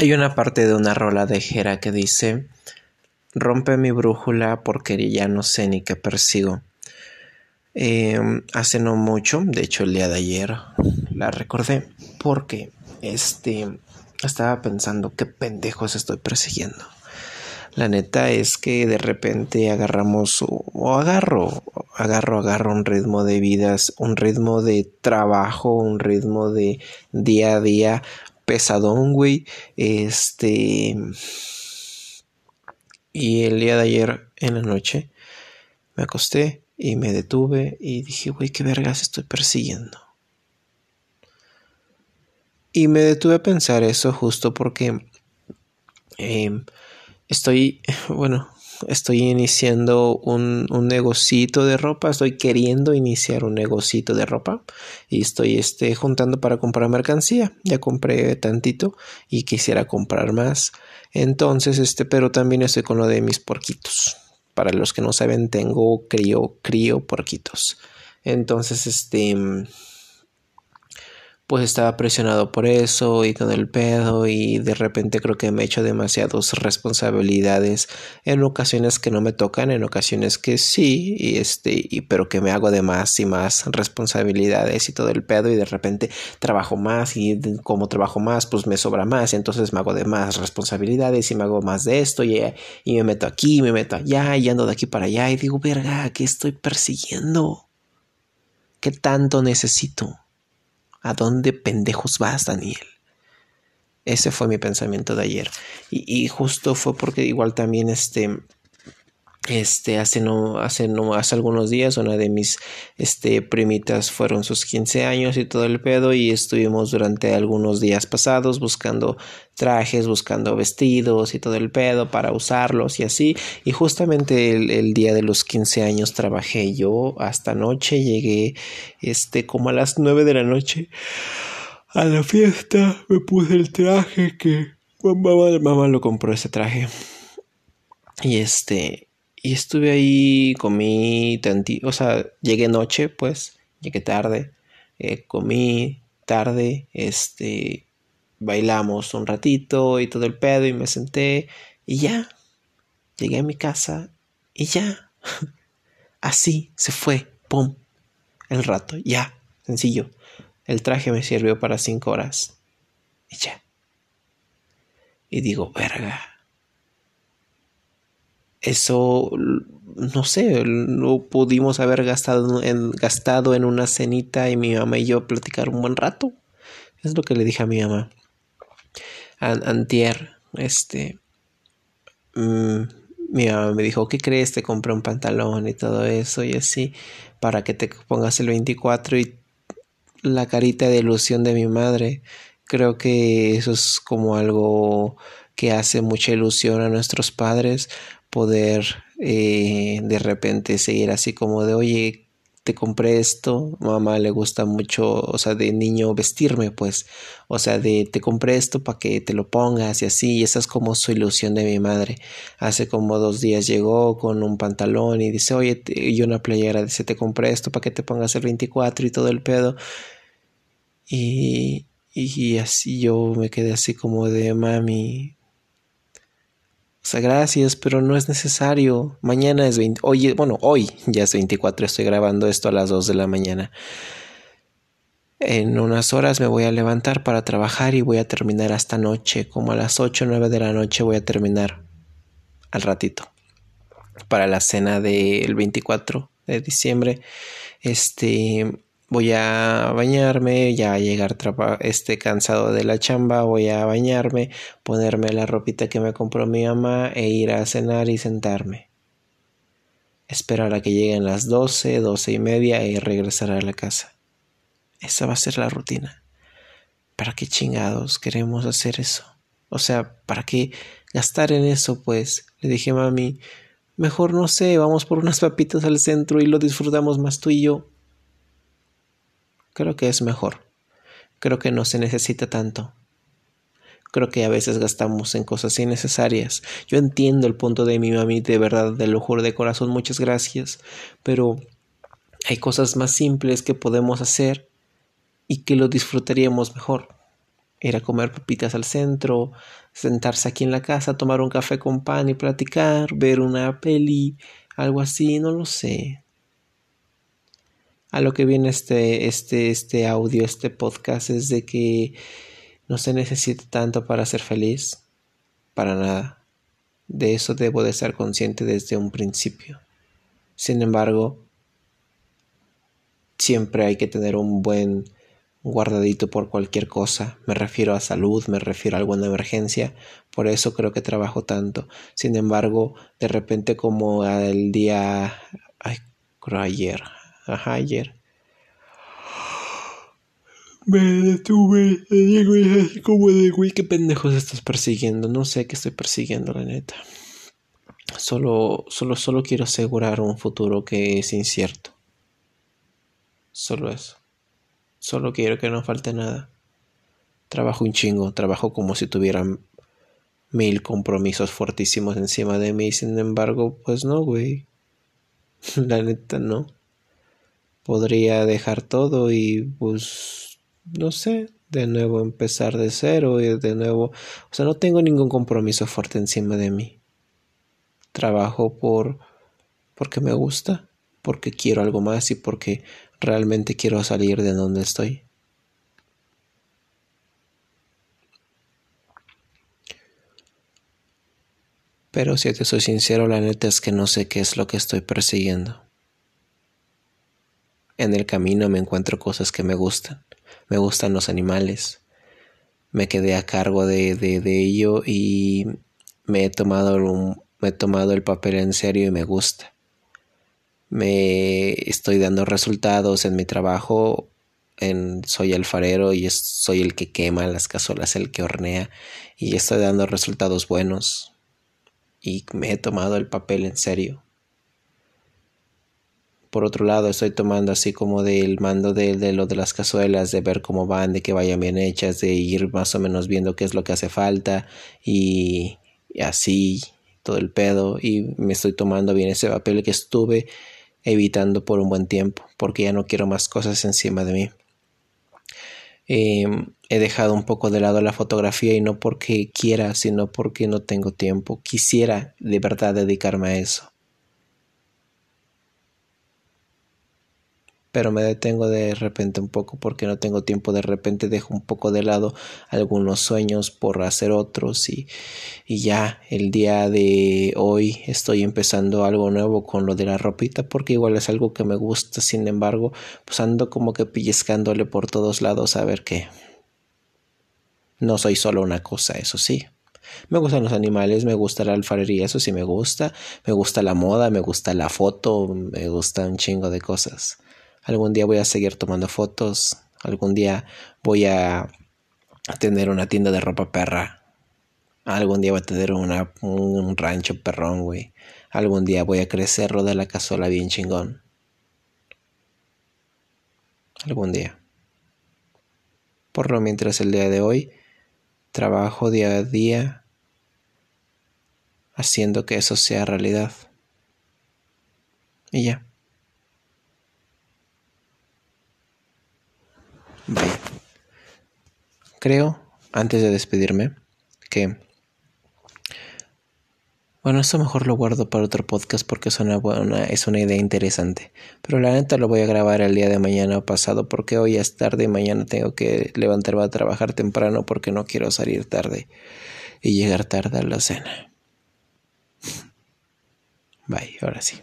Hay una parte de una rola de Jera que dice Rompe mi brújula porque ya no sé ni qué persigo. Em, hace no mucho, de hecho el día de ayer la recordé porque este estaba pensando qué pendejos estoy persiguiendo. La neta es que de repente agarramos o agarro, agarro, agarro un ritmo de vidas, un ritmo de trabajo, un ritmo de día a día pesadón, güey. Este. Y el día de ayer en la noche me acosté y me detuve y dije, güey, qué vergas estoy persiguiendo. Y me detuve a pensar eso justo porque em, estoy, bueno, estoy iniciando un, un negocito de ropa, estoy queriendo iniciar un negocito de ropa y estoy este, juntando para comprar mercancía. Ya compré tantito y quisiera comprar más. Entonces, este, pero también estoy con lo de mis porquitos. Para los que no saben, tengo crío, crío porquitos. Entonces, este pues estaba presionado por eso y todo el pedo y de repente creo que me he hecho demasiadas responsabilidades en ocasiones que no me tocan, en ocasiones que sí, y este, y pero que me hago de más y más responsabilidades y todo el pedo y de repente trabajo más y como trabajo más pues me sobra más y entonces me hago de más responsabilidades y me hago más de esto y, y me meto aquí, me meto allá y ando de aquí para allá y digo, verga, ¿qué estoy persiguiendo? ¿Qué tanto necesito? ¿A dónde pendejos vas, Daniel? Ese fue mi pensamiento de ayer. Y, justo fue porque igual también este este, hace no, hace no, hace algunos días una de mis, este, primitas fueron sus 15 años y todo el pedo y estuvimos durante algunos días pasados buscando trajes, buscando vestidos y todo el pedo para usarlos y así. Y justamente el, día de los 15 años trabajé yo hasta noche, llegué, este, como a las 9 de la noche a la fiesta, me puse el traje que mamá, mamá lo compró ese traje. Y este, y estuve ahí, comí tantito, o sea, llegué noche, pues, llegué tarde, eh, comí tarde, este, bailamos un ratito y todo el pedo y me senté y ya, llegué a mi casa y ya, así se fue, pum, el rato, ya, sencillo. El traje me sirvió para cinco horas y ya. Y digo, verga, eso, no sé, no pudimos haber gastado en, gastado en una cenita y mi mamá y yo platicar un buen rato. Es lo que le dije a mi mamá. antier, este, mm, mi mamá me dijo, ¿qué crees? Te compré un pantalón y todo eso y así, para que te pongas el 24 y la carita de ilusión de mi madre. Creo que eso es como algo que hace mucha ilusión a nuestros padres poder eh, de repente seguir así como de, oye, te compré esto, mamá le gusta mucho, o sea, de niño vestirme, pues, o sea, de te compré esto para que te lo pongas y así, y esa es como su ilusión de mi madre. Hace como dos días llegó con un pantalón y dice, oye, y una playera, dice, te compré esto para que te pongas el 24 y todo el pedo. Y, y así yo me quedé así como de, mami, gracias, pero no es necesario. Mañana es 20. Oye, bueno, hoy ya es 24. Estoy grabando esto a las 2 de la mañana. En unas horas me voy a levantar para trabajar y voy a terminar hasta noche. Como a las 8 o 9 de la noche voy a terminar. Al ratito. Para la cena del 24 de diciembre. Este voy a bañarme, ya a llegar este cansado de la chamba, voy a bañarme, ponerme la ropita que me compró mi mamá e ir a cenar y sentarme. Esperar a que lleguen las doce, doce y media y regresar a la casa. Esa va a ser la rutina. ¿Para qué chingados queremos hacer eso? O sea, ¿para qué gastar en eso? Pues le dije mami, mejor no sé, vamos por unas papitas al centro y lo disfrutamos más tú y yo creo que es mejor. Creo que no se necesita tanto. Creo que a veces gastamos en cosas innecesarias. Yo entiendo el punto de mi mami, de verdad, de lo de corazón, muchas gracias. Pero hay cosas más simples que podemos hacer y que lo disfrutaríamos mejor. Ir a comer papitas al centro, sentarse aquí en la casa, tomar un café con pan y platicar, ver una peli, algo así, no lo sé. A lo que viene este, este, este audio, este podcast, es de que no se necesita tanto para ser feliz, para nada. De eso debo de estar consciente desde un principio. Sin embargo, siempre hay que tener un buen guardadito por cualquier cosa. Me refiero a salud, me refiero a alguna emergencia. Por eso creo que trabajo tanto. Sin embargo, de repente como el día... Ay, creo ayer. Ayer. Me detuve, digo, como de, güey, qué pendejos estás persiguiendo. No sé qué estoy persiguiendo, la neta. Solo, solo, solo quiero asegurar un futuro que es incierto. Solo eso. Solo quiero que no falte nada. Trabajo un chingo, trabajo como si tuvieran mil compromisos fuertísimos encima de mí. Sin embargo, pues no, güey. La neta no. Podría dejar todo y pues no sé, de nuevo empezar de cero y de nuevo, o sea, no tengo ningún compromiso fuerte encima de mí. Trabajo por porque me gusta, porque quiero algo más y porque realmente quiero salir de donde estoy. Pero si te soy sincero, la neta es que no sé qué es lo que estoy persiguiendo. En el camino me encuentro cosas que me gustan. Me gustan los animales. Me quedé a cargo de, de, ello y me he, tomado me he tomado el papel en serio y me gusta me estoy dando resultados en mi trabajo. En, soy alfarero y soy el que quema las cazuelas, el que hornea y estoy dando resultados buenos y me he tomado el papel en serio. Por otro lado, estoy tomando así como del mando de, de, lo de las cazuelas, de ver cómo van, de que vayan bien hechas, de ir más o menos viendo qué es lo que hace falta y, así todo el pedo y me estoy tomando bien ese papel que estuve evitando por un buen tiempo, porque ya no quiero más cosas encima de mí. Em, he dejado un poco de lado la fotografía y no porque quiera, sino porque no tengo tiempo. Quisiera de verdad dedicarme a eso. Pero me detengo de repente un poco porque no tengo tiempo, de repente dejo un poco de lado algunos sueños por hacer otros y, y ya el día de hoy estoy empezando algo nuevo con lo de la ropita porque igual es algo que me gusta, sin embargo, pues ando como que pellizcándole por todos lados a ver qué. No soy solo una cosa, eso sí. Me gustan los animales, me gusta la alfarería, eso sí me gusta, me gusta la moda, me gusta la foto, me gusta un chingo de cosas. Algún día voy a seguir tomando fotos. Algún día voy a tener una tienda de ropa perra. Algún día voy a tener una, un rancho perrón, güey. Algún día voy a crecer de la cazuela bien chingón. Algún día. Por lo mientras el día de hoy trabajo día a día haciendo que eso sea realidad. Y ya. Creo, antes de despedirme, que... Bueno, esto mejor lo guardo para otro podcast porque es una, buena, es una idea interesante. Pero la neta lo voy a grabar el día de mañana o pasado porque hoy es tarde y mañana tengo que levantarme a trabajar temprano porque no quiero salir tarde y llegar tarde a la cena. Bye, ahora sí.